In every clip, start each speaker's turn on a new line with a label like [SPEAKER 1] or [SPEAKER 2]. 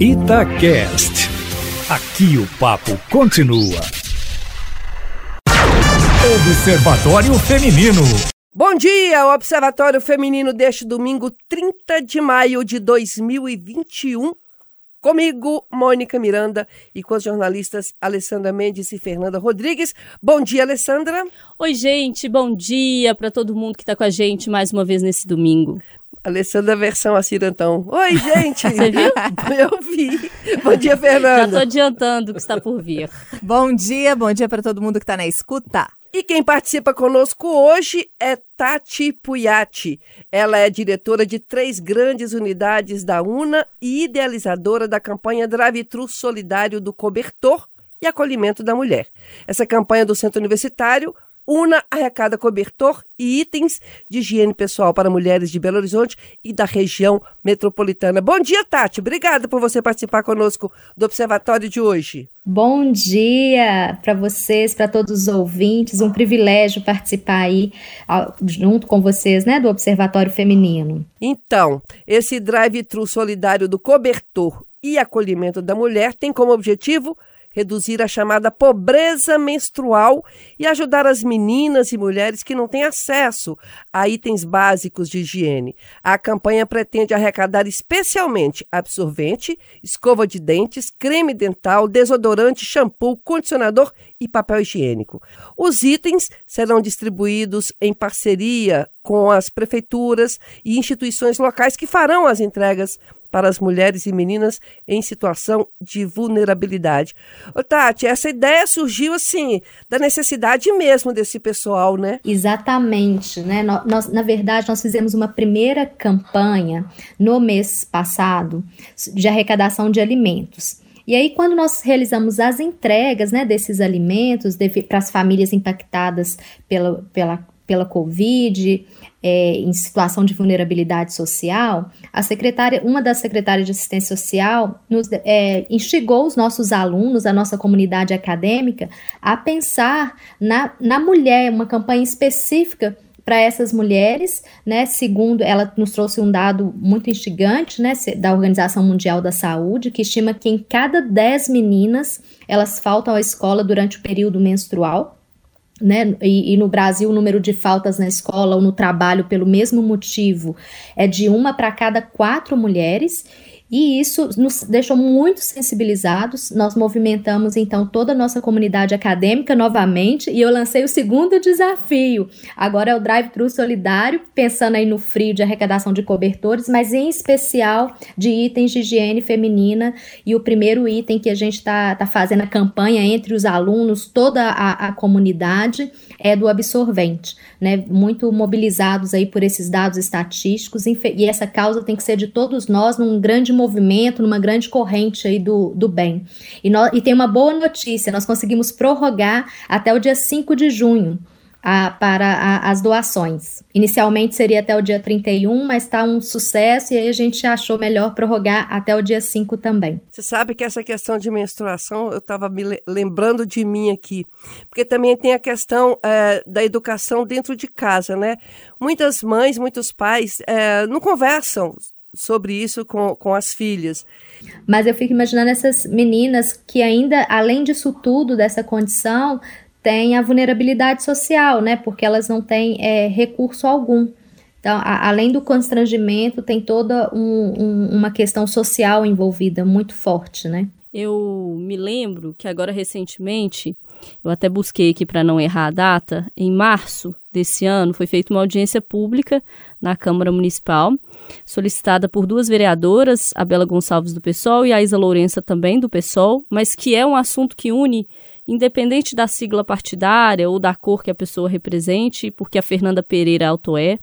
[SPEAKER 1] Itacast. Aqui o papo continua. Observatório Feminino.
[SPEAKER 2] Bom dia, o Observatório Feminino deste domingo, 30 de maio de 2021. Comigo, Mônica Miranda, e com as jornalistas Alessandra Mendes e Fernanda Rodrigues. Bom dia, Alessandra.
[SPEAKER 3] Oi, gente, bom dia para todo mundo que está com a gente mais uma vez nesse domingo.
[SPEAKER 2] Alessandra versão Acirantão. Oi, gente!
[SPEAKER 3] Você viu?
[SPEAKER 2] Eu vi. Bom dia, Fernanda.
[SPEAKER 3] Já estou adiantando o que está por vir.
[SPEAKER 4] bom dia, bom dia para todo mundo que está na escuta.
[SPEAKER 2] E quem participa conosco hoje é Tati Puyati. Ela é diretora de três grandes unidades da UNA e idealizadora da campanha Drive-Thru Solidário do Cobertor e Acolhimento da Mulher. Essa campanha do Centro Universitário Una arrecada cobertor e itens de higiene pessoal para mulheres de Belo Horizonte e da região metropolitana. Bom dia, Tati. Obrigada por você participar conosco do Observatório de hoje.
[SPEAKER 5] Bom dia para vocês, para todos os ouvintes. Um privilégio participar aí junto com vocês, né, do Observatório Feminino.
[SPEAKER 2] Então, esse drive-thru solidário do cobertor e acolhimento da mulher tem como objetivo reduzir a chamada pobreza menstrual e ajudar as meninas e mulheres que não têm acesso a itens básicos de higiene. A campanha pretende arrecadar especialmente absorvente, escova de dentes, creme dental, desodorante, shampoo, condicionador e papel higiênico. Os itens serão distribuídos em parceria com as prefeituras e instituições locais que farão as entregas para as mulheres e meninas em situação de vulnerabilidade. Ô, Tati, essa ideia surgiu assim, da necessidade mesmo desse pessoal, né?
[SPEAKER 5] Exatamente, né? Nós, na verdade, nós fizemos uma primeira campanha no mês passado de arrecadação de alimentos. E aí, quando nós realizamos as entregas né, desses alimentos para as famílias impactadas pela, pela, pela Covid, é, em situação de vulnerabilidade social, a secretária, uma das secretárias de assistência social nos, é, instigou os nossos alunos, a nossa comunidade acadêmica, a pensar na, na mulher, uma campanha específica para essas mulheres, né? Segundo, ela nos trouxe um dado muito instigante, né, da Organização Mundial da Saúde, que estima que em cada 10 meninas elas faltam à escola durante o período menstrual. Né? E, e, no Brasil o número de faltas na escola ou no trabalho pelo mesmo motivo é de uma para cada quatro mulheres. E isso nos deixou muito sensibilizados. Nós movimentamos então toda a nossa comunidade acadêmica novamente e eu lancei o segundo desafio. Agora é o drive-thru solidário, pensando aí no frio de arrecadação de cobertores, mas em especial de itens de higiene feminina. E o primeiro item que a gente está tá fazendo a campanha entre os alunos, toda a, a comunidade, é do absorvente, né? Muito mobilizados aí por esses dados estatísticos e essa causa tem que ser de todos nós num grande movimento, numa grande corrente aí do, do bem. E, nós, e tem uma boa notícia: nós conseguimos prorrogar até o dia 5 de junho a, para a, as doações. Inicialmente seria até o dia 31, mas está um sucesso e aí a gente achou melhor prorrogar até o dia 5 também.
[SPEAKER 2] Você sabe que essa questão de menstruação, eu estava me lembrando de mim aqui, porque também tem a questão é, da educação dentro de casa, né? Muitas mães, muitos pais é, não conversam sobre isso com, com as filhas.
[SPEAKER 5] Mas eu fico imaginando essas meninas que ainda, além disso tudo, dessa condição, tem a vulnerabilidade social, né? Porque elas não têm é, recurso algum. Então, a, além do constrangimento, tem toda um, um, uma questão social envolvida muito forte, né?
[SPEAKER 3] Eu me lembro que agora recentemente, eu até busquei aqui para não errar a data, em março desse ano foi feita uma audiência pública na Câmara Municipal, solicitada por duas vereadoras, a Bela Gonçalves do PSOL e a Isa Lourença também do PSOL, mas que é um assunto que une independente da sigla partidária ou da cor que a pessoa represente, porque a Fernanda Pereira Alto é,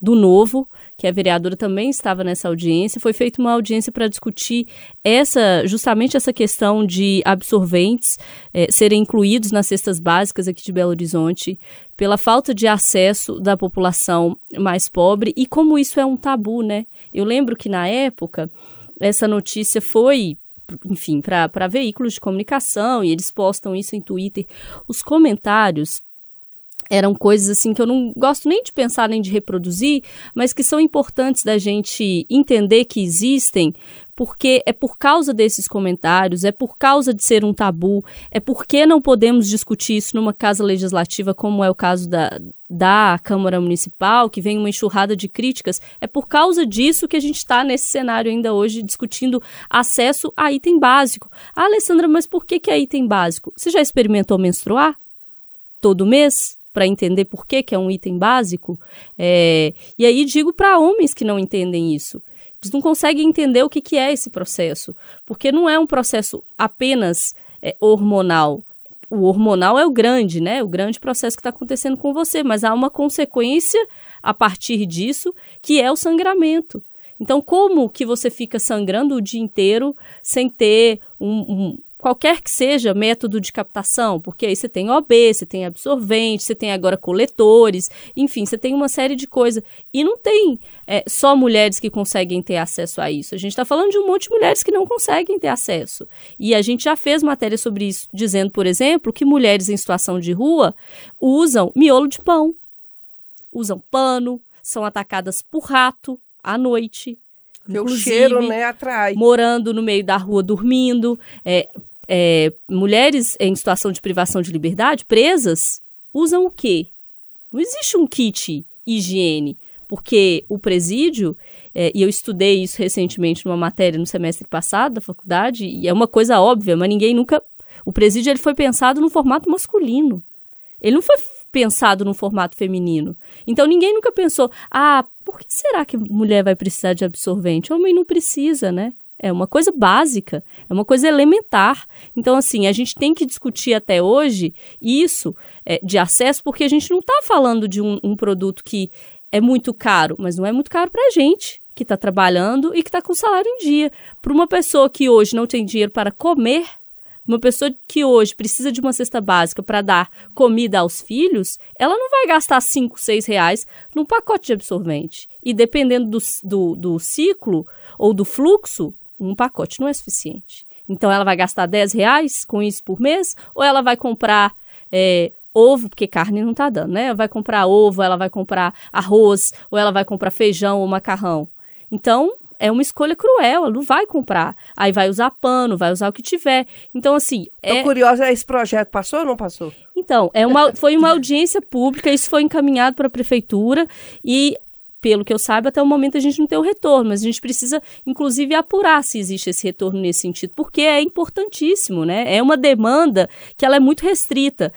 [SPEAKER 3] do Novo, que a vereadora também estava nessa audiência, foi feita uma audiência para discutir essa, justamente essa questão de absorventes é, serem incluídos nas cestas básicas aqui de Belo Horizonte, pela falta de acesso da população mais pobre e como isso é um tabu, né? Eu lembro que na época essa notícia foi enfim, para veículos de comunicação, e eles postam isso em Twitter. Os comentários eram coisas assim que eu não gosto nem de pensar nem de reproduzir, mas que são importantes da gente entender que existem, porque é por causa desses comentários, é por causa de ser um tabu, é porque não podemos discutir isso numa casa legislativa, como é o caso da, da Câmara Municipal, que vem uma enxurrada de críticas, é por causa disso que a gente está nesse cenário ainda hoje discutindo acesso a item básico. Ah, Alessandra, mas por que, que é item básico? Você já experimentou menstruar? Todo mês? para entender por que, que é um item básico. É, e aí digo para homens que não entendem isso. Eles não conseguem entender o que, que é esse processo. Porque não é um processo apenas é, hormonal. O hormonal é o grande, né? O grande processo que está acontecendo com você, mas há uma consequência a partir disso, que é o sangramento. Então, como que você fica sangrando o dia inteiro sem ter um, um qualquer que seja método de captação, porque aí você tem OB, você tem absorvente, você tem agora coletores, enfim, você tem uma série de coisas. E não tem é, só mulheres que conseguem ter acesso a isso. A gente está falando de um monte de mulheres que não conseguem ter acesso. E a gente já fez matéria sobre isso, dizendo, por exemplo, que mulheres em situação de rua usam miolo de pão, usam pano, são atacadas por rato à noite.
[SPEAKER 2] o cheiro, né, atrai.
[SPEAKER 3] Morando no meio da rua, dormindo, é, é, mulheres em situação de privação de liberdade, presas, usam o quê? Não existe um kit higiene, porque o presídio, é, e eu estudei isso recentemente numa matéria no semestre passado da faculdade, e é uma coisa óbvia, mas ninguém nunca. O presídio ele foi pensado no formato masculino. Ele não foi pensado no formato feminino. Então ninguém nunca pensou, ah, por que será que mulher vai precisar de absorvente? Homem não precisa, né? É uma coisa básica, é uma coisa elementar. Então, assim, a gente tem que discutir até hoje isso é, de acesso, porque a gente não está falando de um, um, produto que é muito caro, mas não é muito caro para a gente que está trabalhando e que está com salário em dia. Para uma pessoa que hoje não tem dinheiro para comer, uma pessoa que hoje precisa de uma cesta básica para dar comida aos filhos, ela não vai gastar 5, 6 reais num pacote de absorvente. E dependendo do, do, do ciclo ou do fluxo, um pacote não é suficiente. Então ela vai gastar 10 reais com isso por mês, ou ela vai comprar é, ovo, porque carne não está dando, né? Ela vai comprar ovo, ela vai comprar arroz, ou ela vai comprar feijão ou macarrão. Então, é uma escolha cruel, ela não vai comprar. Aí vai usar pano, vai usar o que tiver. Então, assim.
[SPEAKER 2] Tô é... curiosa, esse projeto passou ou não passou?
[SPEAKER 3] Então, é uma, foi uma audiência pública, isso foi encaminhado para a prefeitura e pelo que eu saiba, até o momento a gente não tem o retorno, mas a gente precisa, inclusive, apurar se existe esse retorno nesse sentido, porque é importantíssimo, né? É uma demanda que ela é muito restrita.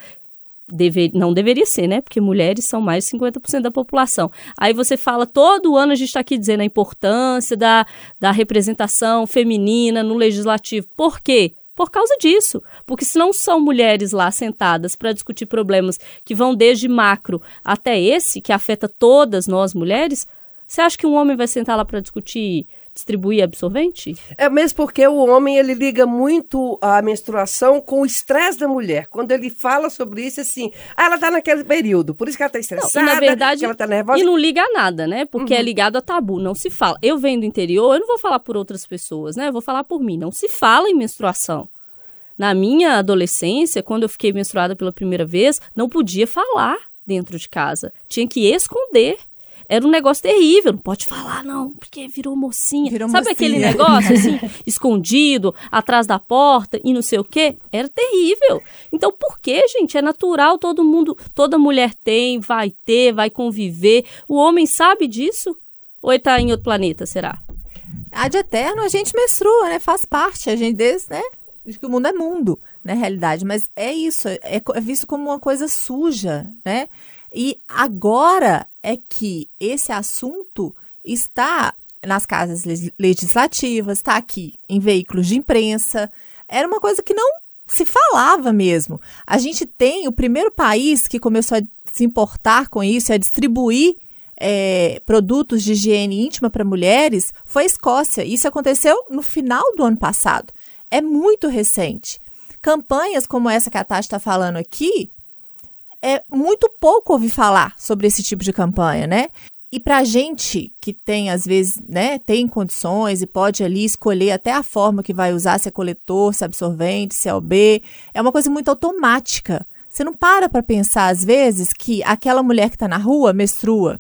[SPEAKER 3] Deve, não deveria ser, né? Porque mulheres são mais de 50% da população. Aí você fala, todo ano a gente está aqui dizendo a importância da, da representação feminina no legislativo. Por quê? Por causa disso. Porque se não são mulheres lá sentadas para discutir problemas que vão desde macro até esse, que afeta todas nós mulheres, você acha que um homem vai sentar lá para discutir distribuir absorvente?
[SPEAKER 2] É mesmo porque o homem ele liga muito a menstruação com o estresse da mulher. Quando ele fala sobre isso, assim, ah, ela está naquele período, por isso que ela está estressada, não,
[SPEAKER 3] na verdade,
[SPEAKER 2] ela está nervosa.
[SPEAKER 3] E não liga a nada, né? Porque é uhum. é ligado a tabu, não se fala. Eu venho do interior, eu não vou falar por outras pessoas, né? Eu vou falar por mim. Não se fala em menstruação. Na minha adolescência, quando eu fiquei menstruada pela primeira vez, não podia falar dentro de casa. Tinha que esconder. Era um negócio terrível, não pode falar, não, porque virou mocinha. Virou Sabe mocinha. aquele negócio assim, escondido, atrás da porta e não sei o quê? Era terrível. Então, por que, gente? É natural, todo mundo, toda mulher tem, vai ter, vai conviver. O homem sabe disso? Ou ele tá em outro planeta, será?
[SPEAKER 4] A de eterno a gente menstrua, né? Faz parte, a gente desse, né? de que o mundo é mundo, na realidade, mas é isso, é, é visto como uma coisa suja, né? E agora é que esse assunto está nas casas legislativas, está aqui em veículos de imprensa. Era uma coisa que não se falava mesmo. A gente tem o primeiro país que começou a se importar com isso, a distribuir é, produtos de higiene íntima para mulheres, foi a Escócia. Isso aconteceu no final do ano passado é muito recente. Campanhas como essa que a Tati está falando aqui, é muito pouco ouvir falar sobre esse tipo de campanha, né? E para gente que tem, às vezes, né, tem condições e pode ali escolher até a forma que vai usar, se é coletor, se é absorvente, se é OB, é uma coisa muito automática. Você não para para pensar, às vezes, que aquela mulher que está na rua menstrua.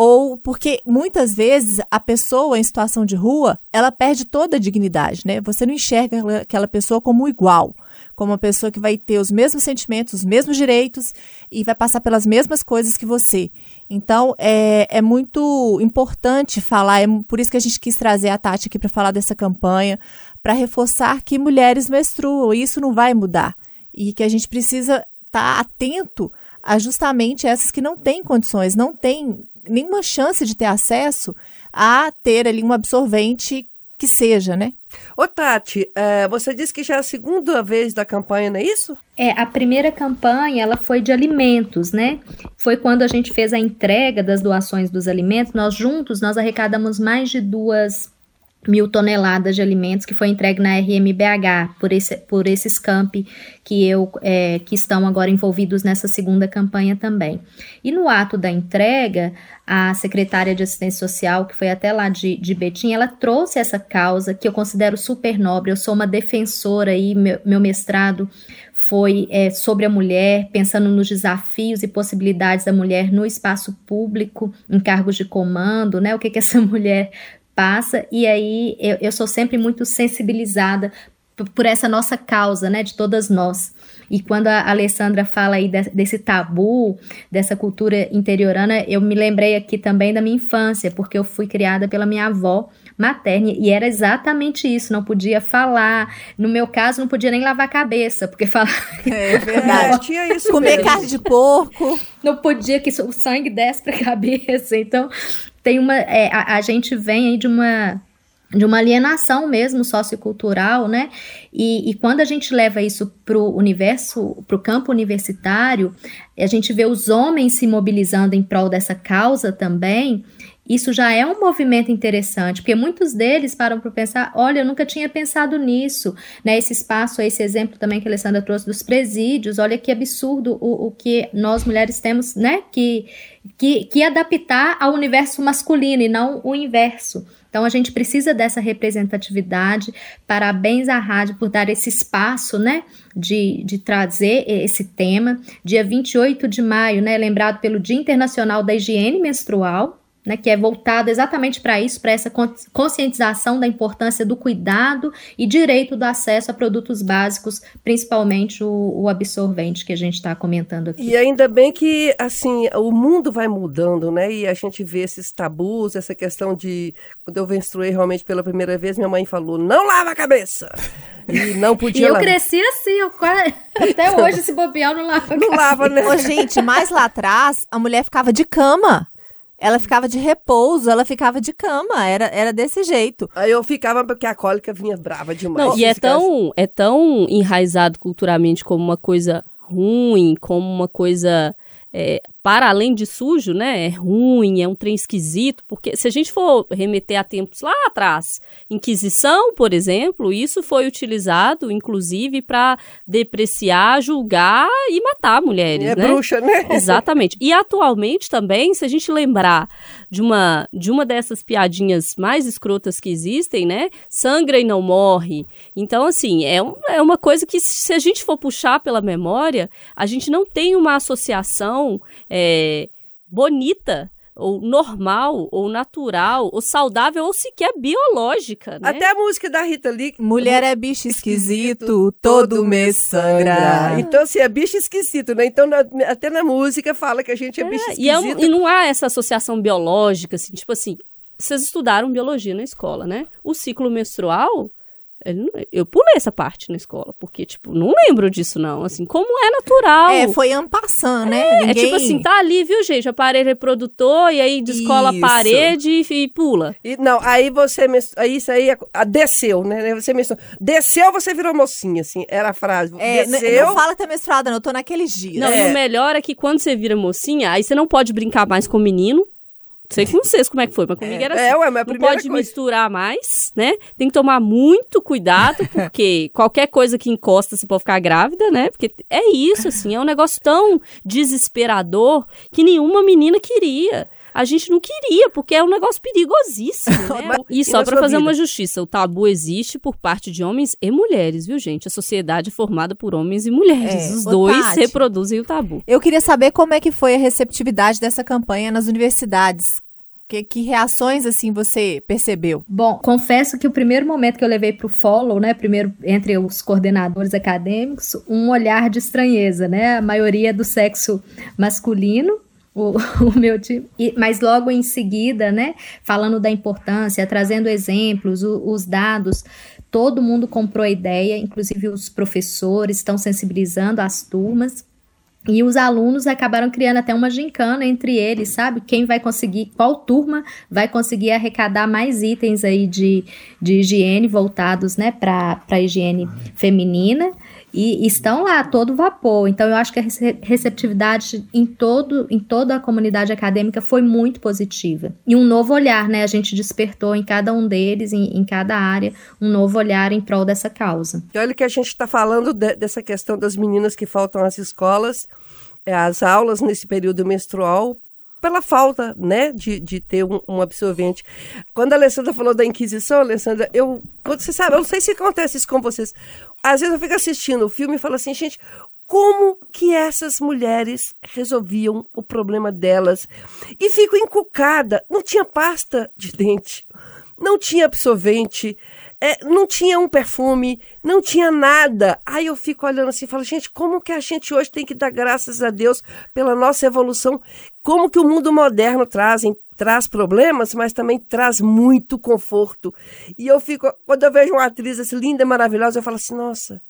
[SPEAKER 4] Ou porque muitas vezes a pessoa em situação de rua, ela perde toda a dignidade, né? Você não enxerga aquela pessoa como igual, como uma pessoa que vai ter os mesmos sentimentos, os mesmos direitos e vai passar pelas mesmas coisas que você. Então, é, é muito importante falar, é por isso que a gente quis trazer a Tati aqui para falar dessa campanha, para reforçar que mulheres menstruam, e isso não vai mudar. E que a gente precisa estar tá atento a justamente essas que não têm condições, não têm nenhuma chance de ter acesso a ter ali um absorvente que seja, né?
[SPEAKER 2] Ô Tati, é, você disse que já é a segunda vez da campanha, não é isso?
[SPEAKER 5] É, a primeira campanha, ela foi de alimentos, né? Foi quando a gente fez a entrega das doações dos alimentos, nós juntos, nós arrecadamos mais de duas mil toneladas de alimentos que foi entregue na RMBH por, esse, por esses campi que, eu, é, que estão agora envolvidos nessa segunda campanha também. E no ato da entrega, a secretária de assistência social, que foi até lá de, de Betim, ela trouxe essa causa que eu considero super nobre. Eu sou uma defensora e meu, meu mestrado foi é, sobre a mulher, pensando nos desafios e possibilidades da mulher no espaço público, em cargos de comando, né? O que, que essa mulher passa, e aí eu, eu sou sempre muito sensibilizada por, essa nossa causa, né, de todas nós. E quando a Alessandra fala aí de, desse tabu, dessa cultura interiorana, eu me lembrei aqui também da minha infância, porque eu fui criada pela minha avó materna e era exatamente isso, não podia falar. No meu caso, não podia nem lavar a cabeça, porque falar.
[SPEAKER 4] É verdade. É, tinha isso Comer mesmo. carne de porco.
[SPEAKER 5] Não podia que o sangue desce para a cabeça. Então, tem uma. É, a, a gente vem aí de uma de uma alienação mesmo sociocultural, né? E, e quando a gente leva isso para o universo, para o campo universitário, a gente vê os homens se mobilizando em prol dessa causa também. Isso já é um movimento interessante, porque muitos deles param para pensar: olha, eu nunca tinha pensado nisso, né? Esse espaço, esse exemplo também que a Alessandra trouxe dos presídios, olha que absurdo o, o que nós mulheres temos, né? Que que, que adaptar ao universo masculino e não o inverso. Então a gente precisa dessa representatividade. Parabéns à rádio por dar esse espaço, né, de, de trazer esse tema. Dia 28 de maio, né, lembrado pelo Dia Internacional da Higiene Menstrual né, que é voltado exatamente para isso, para essa conscientização da importância do cuidado e direito do acesso a produtos básicos, principalmente o, o absorvente que a gente está comentando aqui.
[SPEAKER 2] E ainda bem que assim o mundo vai mudando, né? E a gente vê esses tabus, essa questão de quando eu menstruei realmente pela primeira vez, minha mãe falou: não lava a cabeça. E não podia.
[SPEAKER 5] E eu cresci assim, eu quase... até hoje esse bobear não lava.
[SPEAKER 2] Não lava, né?
[SPEAKER 4] Ô, gente, mais lá atrás, a mulher ficava de cama. Ela ficava de repouso, ela ficava de cama, era, era desse jeito.
[SPEAKER 2] Aí eu ficava porque a cólica vinha brava demais.
[SPEAKER 3] Não, e é tão, é tão enraizado culturalmente como uma coisa ruim, como uma coisa é, para além de sujo, né? É ruim, é um trem esquisito, porque se a gente for remeter a tempos lá atrás, Inquisição, por exemplo, isso foi utilizado, inclusive, para depreciar, julgar e matar mulheres. É
[SPEAKER 2] né? bruxa, né?
[SPEAKER 3] Exatamente. E atualmente também, se a gente lembrar de uma, de uma dessas piadinhas mais escrotas que existem, né? Sangra e não morre. Então, assim, é, um, é uma coisa que, se a gente for puxar pela memória, a gente não tem uma associação é, bonita ou normal, ou natural, ou saudável, ou sequer biológica, né?
[SPEAKER 2] Até a música da Rita Lee.
[SPEAKER 4] Mulher é bicho esquisito, todo mês sangra.
[SPEAKER 2] Então, assim, é bicho esquisito, né? Então, na, até na música fala que a gente é, é bicho esquisito.
[SPEAKER 3] E, é um, e não há essa associação biológica, assim, tipo assim, vocês estudaram biologia na escola, né? O ciclo menstrual eu pulei essa parte na escola, porque, tipo, não lembro disso, não. Assim, como é natural.
[SPEAKER 4] É, foi ano passando, né?
[SPEAKER 3] É, Ninguém... é tipo assim, tá ali, viu, gente? Aparelho reprodutor, e aí descola isso. a parede e, e pula.
[SPEAKER 2] E, não, aí você. Aí isso aí a, desceu, né? Você menstruou. Desceu, você virou mocinha, assim. Era a frase. É, desceu.
[SPEAKER 4] Não fala que tá menstruada, não. Eu tô naqueles dias.
[SPEAKER 3] Não,
[SPEAKER 4] é.
[SPEAKER 3] o melhor é que quando você vira mocinha, aí você não pode brincar mais com o menino. Sei com vocês como é que foi, mas comigo é, era assim.
[SPEAKER 2] É, ué, mas
[SPEAKER 3] não pode coisa. misturar mais, né? Tem que tomar muito cuidado, porque qualquer coisa que encosta você pode ficar grávida, né? Porque é isso, assim, é um negócio tão desesperador que nenhuma menina queria. A gente não queria, porque é um negócio perigosíssimo, né? e só para fazer vida? uma justiça, o tabu existe por parte de homens e mulheres, viu, gente? A sociedade é formada por homens e mulheres. É. Os Ô, dois Tati, reproduzem o tabu.
[SPEAKER 4] Eu queria saber como é que foi a receptividade dessa campanha nas universidades. Que, que, reações assim você percebeu?
[SPEAKER 5] Bom, confesso que o primeiro momento que eu levei para o follow, né, primeiro entre os coordenadores acadêmicos, um olhar de estranheza, né? A maioria do sexo masculino, o, o meu time, e, mas logo em seguida, né, falando da importância, trazendo exemplos, o, os dados, todo mundo comprou a ideia, inclusive os professores estão sensibilizando as turmas. E os alunos acabaram criando até uma gincana entre eles, sabe? Quem vai conseguir, qual turma vai conseguir arrecadar mais itens aí de, de higiene voltados, né, para a higiene feminina e estão lá todo vapor. Então eu acho que a receptividade em todo em toda a comunidade acadêmica foi muito positiva. E um novo olhar, né? A gente despertou em cada um deles, em, em cada área, um novo olhar em prol dessa causa.
[SPEAKER 2] E olha que a gente está falando de, dessa questão das meninas que faltam às escolas, é, às aulas nesse período menstrual pela falta, né, de, de ter um, um, absorvente. Quando a Alessandra falou da Inquisição, Alessandra, eu, você sabe, eu não sei se acontece isso com vocês. Às vezes eu fico assistindo o filme e falo assim, gente, como que essas mulheres resolviam o problema delas? E fico encucada. Não tinha pasta de dente, não tinha absorvente, é, não tinha um perfume, não tinha nada. Aí eu fico olhando assim e falo, gente, como que a gente hoje tem que dar graças a Deus pela nossa evolução? Como que o mundo moderno traz, traz problemas, mas também traz muito conforto. E eu fico, quando eu vejo uma atriz assim, linda e maravilhosa, eu falo assim, nossa,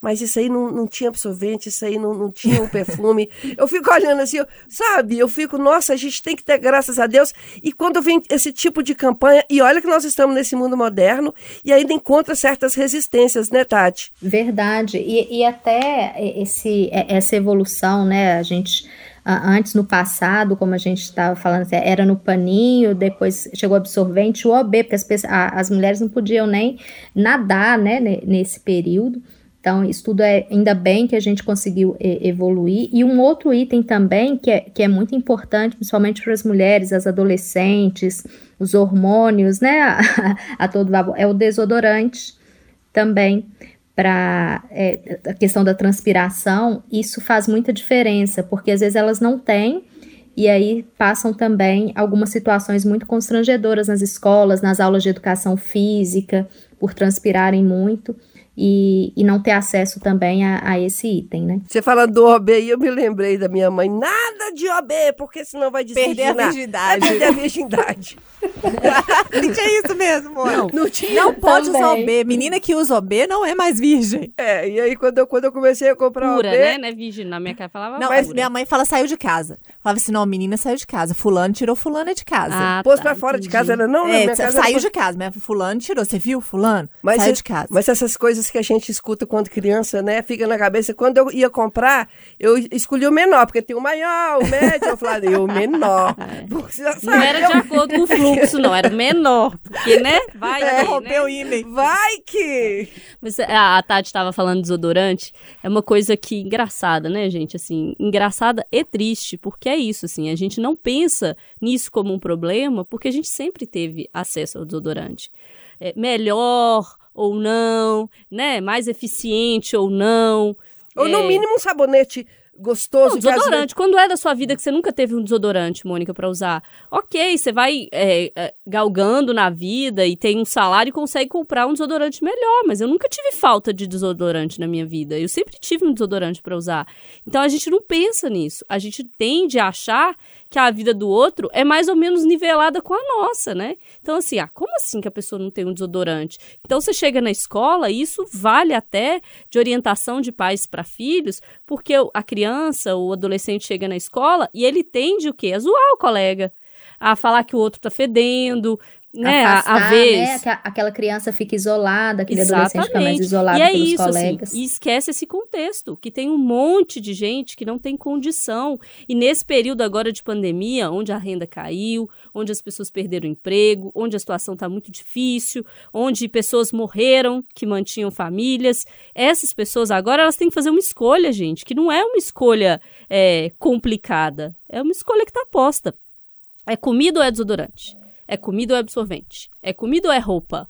[SPEAKER 2] mas isso aí não, não tinha absorvente, isso aí não, não tinha um perfume. eu fico olhando assim, eu, sabe? Eu fico, nossa, a gente tem que ter graças a Deus. E quando vem esse tipo de campanha, e olha que nós estamos nesse mundo moderno e ainda encontra certas resistências, né, Tati?
[SPEAKER 5] Verdade. E, e até esse, essa evolução, né, a gente antes no passado, como a gente estava falando, assim, era no paninho, depois chegou absorvente, o OB, porque as, as mulheres não podiam nem nadar, né, nesse período. Então, isso tudo é ainda bem que a gente conseguiu evoluir. E um outro item também que é, que é muito importante, principalmente para as mulheres, as adolescentes, os hormônios, né? A, a todo vapor, é o desodorante também. Para é, a questão da transpiração, isso faz muita diferença, porque às vezes elas não têm e aí passam também algumas situações muito constrangedoras nas escolas, nas aulas de educação física, por transpirarem muito e, e não ter acesso também a, a, esse item, né?
[SPEAKER 2] Você falando do OB aí, eu me lembrei da minha mãe, nada de OB, porque senão vai
[SPEAKER 4] Perder a virgindade.
[SPEAKER 2] Vai perder a virgindade.
[SPEAKER 4] não tinha isso mesmo,
[SPEAKER 2] Não, não tinha.
[SPEAKER 4] Não pode também. usar OB. Menina que usa OB não é mais virgem.
[SPEAKER 2] É, e aí quando eu, quando eu comecei a comprar
[SPEAKER 3] pura,
[SPEAKER 2] OB...
[SPEAKER 3] né? Não é virgem, na minha casa falava
[SPEAKER 4] Não, mas minha mãe fala saiu de casa. Falava assim, não, a menina saiu de casa. Fulano tirou fulana de casa.
[SPEAKER 2] Ah, Pôs tá, pra fora entendi. de casa, era não?
[SPEAKER 4] É, saiu de casa. Mas fulano tirou. Você viu fulano? Mas saiu de casa.
[SPEAKER 2] Mas essas coisas que a gente escuta quando criança, né? Fica na cabeça. Quando eu ia comprar, eu escolhi o menor, porque tem o maior, o médio. Eu falei, o menor.
[SPEAKER 3] Não era de acordo com o fluxo, não. Era o menor. Porque, né? Vai
[SPEAKER 4] é,
[SPEAKER 3] que,
[SPEAKER 4] rompeu
[SPEAKER 3] né?
[SPEAKER 4] o
[SPEAKER 2] Vai que...
[SPEAKER 3] Mas a, a Tati estava falando de desodorante. É uma coisa que engraçada, né, gente? Assim, engraçada e triste, porque é isso, assim. A gente não pensa nisso como um problema, porque a gente sempre teve acesso ao desodorante. É, melhor ou não, né? Mais eficiente ou não.
[SPEAKER 2] Ou no é... mínimo um sabonete gostoso.
[SPEAKER 3] Não, desodorante. Quando é da sua vida que você nunca teve um desodorante, Mônica, para usar? Ok, você vai é, é, galgando na vida e tem um salário e consegue comprar um desodorante melhor, mas eu nunca tive falta de desodorante na minha vida. Eu sempre tive um desodorante para usar. Então a gente não pensa nisso. A gente tende a achar que a vida do outro é mais ou menos nivelada com a nossa, né? Então, assim, ah, como assim que a pessoa não tem um desodorante? Então, você chega na escola, e isso vale até de orientação de pais para filhos, porque a criança, o adolescente chega na escola e ele tende o quê? A zoar o colega a falar que o outro tá fedendo, né, a, a vez.
[SPEAKER 5] Né? Aquela criança fica isolada, aquele Exatamente. adolescente fica mais isolado
[SPEAKER 3] e é
[SPEAKER 5] pelos
[SPEAKER 3] isso, assim,
[SPEAKER 5] colegas.
[SPEAKER 3] Assim, e esquece esse contexto, que tem um monte de gente que não tem condição. E nesse período agora de pandemia, onde a renda caiu, onde as pessoas perderam o emprego, onde a situação está muito difícil, onde pessoas morreram que mantinham famílias, essas pessoas agora elas têm que fazer uma escolha, gente, que não é uma escolha é, complicada, é uma escolha que está posta É comida ou é desodorante? É comida ou é absorvente? É comida ou é roupa?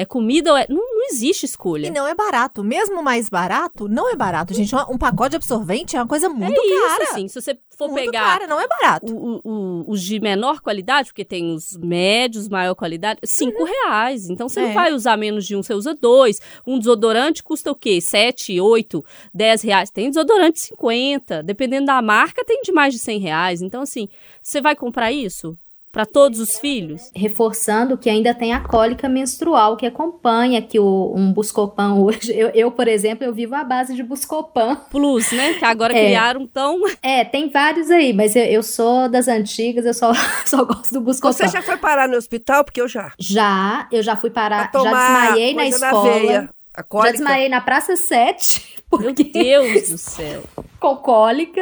[SPEAKER 3] É comida ou é. Não, não existe escolha.
[SPEAKER 4] E não é barato. Mesmo mais barato, não é barato, gente. Um pacote de absorvente é uma coisa muito
[SPEAKER 3] é
[SPEAKER 4] cara.
[SPEAKER 3] isso, assim. Se você for
[SPEAKER 4] muito
[SPEAKER 3] pegar
[SPEAKER 4] cara, não é barato.
[SPEAKER 3] o- o- o- os de menor qualidade, porque tem os médios, maior qualidade, cinco reais. Então você
[SPEAKER 4] É.
[SPEAKER 3] não vai usar menos de um, você usa dois. Um desodorante custa o quê? Sete, oito, dez reais. Tem desodorante de 50. Dependendo da marca, tem de mais de 100 reais. Então, assim, você vai comprar isso para todos os filhos?
[SPEAKER 5] reforçando que ainda tem a cólica menstrual que acompanha que o, um Buscopan hoje. Eu, eu, por exemplo, eu vivo à base de Buscopan.
[SPEAKER 3] Plus, né? Que agora
[SPEAKER 5] É.
[SPEAKER 3] criaram tão.
[SPEAKER 5] É, tem vários aí, mas eu, eu sou das antigas, eu só, só gosto do Buscopan.
[SPEAKER 2] Você já foi parar no hospital? Porque eu já.
[SPEAKER 5] Já, eu já fui parar, já desmaiei na escola.
[SPEAKER 2] veia. A
[SPEAKER 5] já desmaiei na Praça 7,
[SPEAKER 3] Meu
[SPEAKER 5] porque
[SPEAKER 3] Deus do céu.
[SPEAKER 5] Com cólica.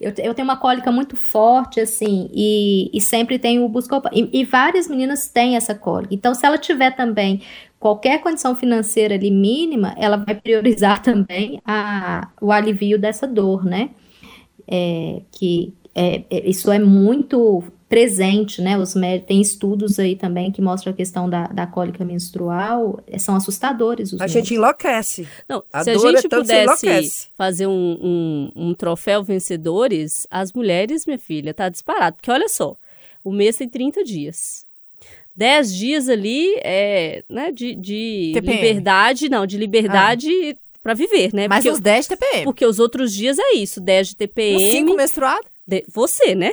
[SPEAKER 5] Eu, eu tenho uma cólica muito forte, assim, e, e sempre tenho o Buscopan. E, e várias meninas têm essa cólica. Então, se ela tiver também qualquer condição financeira ali mínima, ela vai priorizar também a, o alivio dessa dor, né? É, que é, é- isso é muito presente, né? Os médicos, tem estudos aí também que mostram a questão da, da cólica menstrual, é, são assustadores os
[SPEAKER 2] A gente enlouquece.
[SPEAKER 3] Não,
[SPEAKER 2] A
[SPEAKER 3] se a
[SPEAKER 2] é
[SPEAKER 3] gente
[SPEAKER 2] você
[SPEAKER 3] pudesse fazer um, um, um troféu vencedores, as mulheres, minha filha, tá disparado. Porque olha só, o mês tem 30 dias. 10 dias ali é, né, de, de liberdade, não, de liberdade pra viver, né?
[SPEAKER 4] Mais
[SPEAKER 3] porque,
[SPEAKER 4] uns 10 TPM.
[SPEAKER 3] porque os outros dias é isso, 10 de TPM.
[SPEAKER 4] 5 menstruados.
[SPEAKER 3] De- você, né?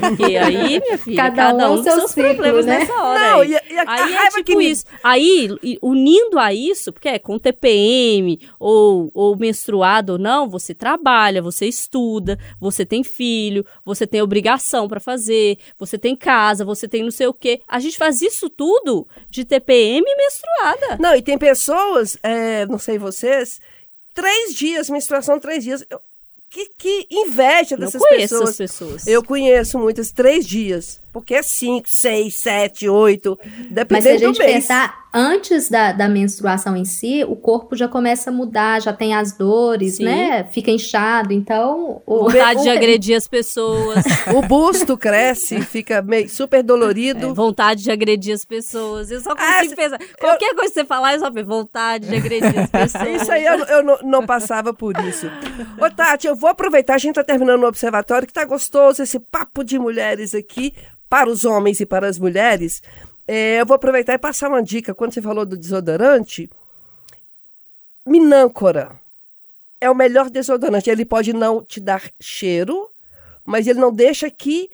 [SPEAKER 3] Porque aí, minha filha,
[SPEAKER 5] Cada
[SPEAKER 3] cada,
[SPEAKER 5] um
[SPEAKER 3] um
[SPEAKER 5] o
[SPEAKER 3] com
[SPEAKER 5] seu
[SPEAKER 3] seus
[SPEAKER 5] ciclo,
[SPEAKER 3] problemas
[SPEAKER 5] né?
[SPEAKER 3] nessa hora.
[SPEAKER 2] Não,
[SPEAKER 3] aí.
[SPEAKER 2] e, e a, a
[SPEAKER 3] Aí é
[SPEAKER 2] raiva
[SPEAKER 3] tipo
[SPEAKER 2] que
[SPEAKER 3] isso. Aí, unindo a isso, porque é com TPM ou, ou menstruado ou não, você trabalha, você estuda, você tem filho, você tem obrigação pra fazer, você tem casa, você tem não sei o quê. A gente faz isso tudo de TPM e menstruada.
[SPEAKER 2] Não, e tem pessoas, é, não sei vocês, três dias, menstruação três dias. Eu- que, que inveja
[SPEAKER 3] Não
[SPEAKER 2] dessas
[SPEAKER 3] conheço
[SPEAKER 2] pessoas.
[SPEAKER 3] essas pessoas.
[SPEAKER 2] Eu conheço muitas três dias. Porque é cinco, seis, sete, oito,
[SPEAKER 5] Mas se a
[SPEAKER 2] dependendo
[SPEAKER 5] gente
[SPEAKER 2] do mês.
[SPEAKER 5] pensar, antes da, da menstruação em si, o corpo já começa a mudar, já tem as dores,
[SPEAKER 3] Sim.
[SPEAKER 5] né? Fica inchado. Então, o,
[SPEAKER 3] Vontade de
[SPEAKER 5] o-
[SPEAKER 3] agredir as pessoas.
[SPEAKER 2] O busto cresce, fica meio super dolorido.
[SPEAKER 3] É, vontade de agredir as pessoas. Eu só
[SPEAKER 2] Ah,
[SPEAKER 3] consigo
[SPEAKER 2] se-
[SPEAKER 3] pensar. Qualquer coisa que você falar, eu só penso, vontade de agredir as pessoas.
[SPEAKER 2] Isso aí eu, eu não, não passava por isso. Ô, Tati, eu vou aproveitar, a gente está terminando o observatório, que tá gostoso esse papo de mulheres aqui, para os homens e para as mulheres. É, eu vou aproveitar e passar uma dica. Quando você falou do desodorante, Minâncora é o melhor desodorante. Ele pode não te dar cheiro, mas ele não deixa que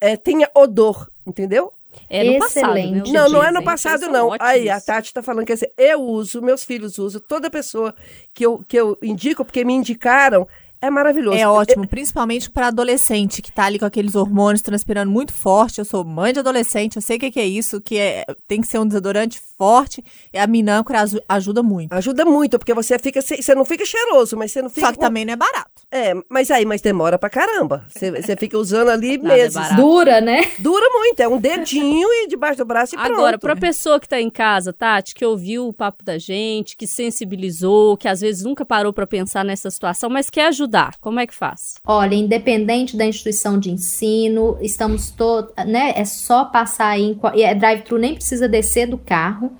[SPEAKER 2] é, tenha odor, entendeu?
[SPEAKER 3] É no passado, né?
[SPEAKER 5] Excelente.
[SPEAKER 3] Hoje em
[SPEAKER 2] Não, não é no passado, não.
[SPEAKER 3] ótimos.
[SPEAKER 2] Aí, a Tati está falando, quer dizer, eu uso, meus filhos usam, toda pessoa que eu, que eu indico, porque me indicaram, é maravilhoso.
[SPEAKER 4] É ótimo, principalmente para adolescente que tá ali com aqueles hormônios transpirando muito forte. Eu sou mãe de adolescente, eu sei o que, que é isso, que é, tem que ser um desodorante forte. E a Minâncora aju- ajuda muito.
[SPEAKER 2] Ajuda muito, porque você fica, você não fica cheiroso, mas você não fica...
[SPEAKER 4] Só que também não é barato.
[SPEAKER 2] É, mas aí, mas demora pra caramba. Você, você fica usando ali
[SPEAKER 3] Nada é
[SPEAKER 2] meses.
[SPEAKER 3] barato.
[SPEAKER 5] dura, né?
[SPEAKER 2] Dura muito, é um dedinho e debaixo do braço e
[SPEAKER 3] Agora,
[SPEAKER 2] pronto.
[SPEAKER 3] pra pessoa que tá em casa, Tati, que ouviu o papo da gente, que sensibilizou, que às vezes nunca parou pra pensar nessa situação, mas quer ajudar, como é que faz?
[SPEAKER 5] Olha, independente da instituição de ensino, estamos todos, né? É só passar aí, em é drive-thru, nem precisa descer do carro.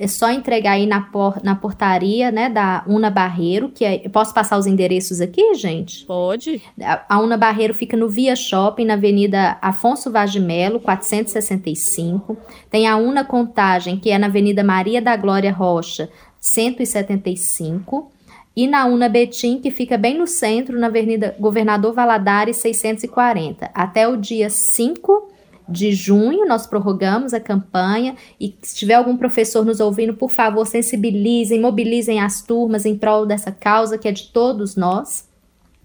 [SPEAKER 5] É só entregar aí na, por- na portaria, né, da Una Barreiro, que é, posso passar os endereços aqui, gente?
[SPEAKER 3] Pode?
[SPEAKER 5] A a Una Barreiro fica no Via Shopping, na Avenida Afonso Vaz de Melo, 465. Tem a Una Contagem, que é na Avenida Maria da Glória Rocha, 175. E na Una Betim, que fica bem no centro, na Avenida Governador Valadares, 640. Até o dia 5 de junho, nós prorrogamos a campanha. E se tiver algum professor nos ouvindo, por favor, sensibilizem, mobilizem as turmas em prol dessa causa que é de todos nós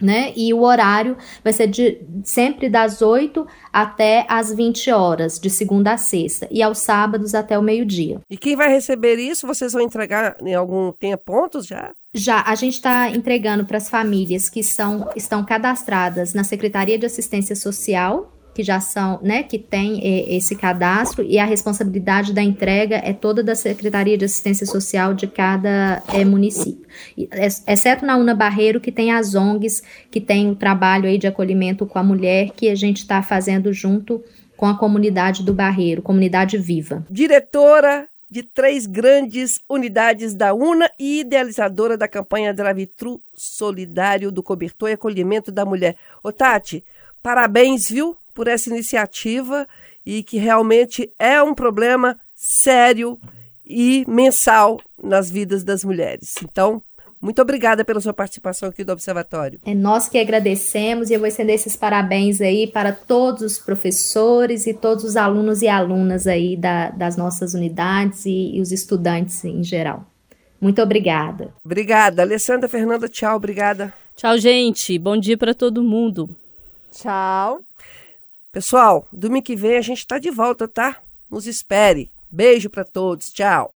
[SPEAKER 5] né? E o horário vai ser de, sempre das 8 até as 20 horas, de segunda a sexta, e aos sábados até o meio-dia.
[SPEAKER 2] E quem vai receber isso, vocês vão entregar em algum... Tem pontos já?
[SPEAKER 5] Já a gente está entregando para as famílias que são, estão cadastradas na Secretaria de Assistência Social, que já são, né, que tem eh, esse cadastro, e a responsabilidade da entrega é toda da Secretaria de Assistência Social de cada eh, município. E, ex- Exceto na Una Barreiro, que tem as ONGs, que tem o trabalho aí de acolhimento com a mulher, que a gente está fazendo junto com a comunidade do Barreiro, comunidade viva.
[SPEAKER 2] Diretora de três grandes unidades da UNA e idealizadora da campanha Drive-Thru Solidário do Cobertor e Acolhimento da Mulher. Ô Tati, parabéns, viu, por essa iniciativa e que realmente é um problema sério e mensal nas vidas das mulheres. Então, muito obrigada pela sua participação aqui do Observatório.
[SPEAKER 5] É nós que agradecemos e eu vou estender esses parabéns aí para todos os professores e todos os alunos e alunas aí da, das nossas unidades e, e os estudantes em geral. Muito obrigada.
[SPEAKER 2] Obrigada. Alessandra Fernanda, tchau, obrigada.
[SPEAKER 3] Tchau, gente. Bom dia para todo mundo.
[SPEAKER 4] Tchau.
[SPEAKER 2] Pessoal, domingo que vem a gente está de volta, tá? Nos espere. Beijo para todos. Tchau.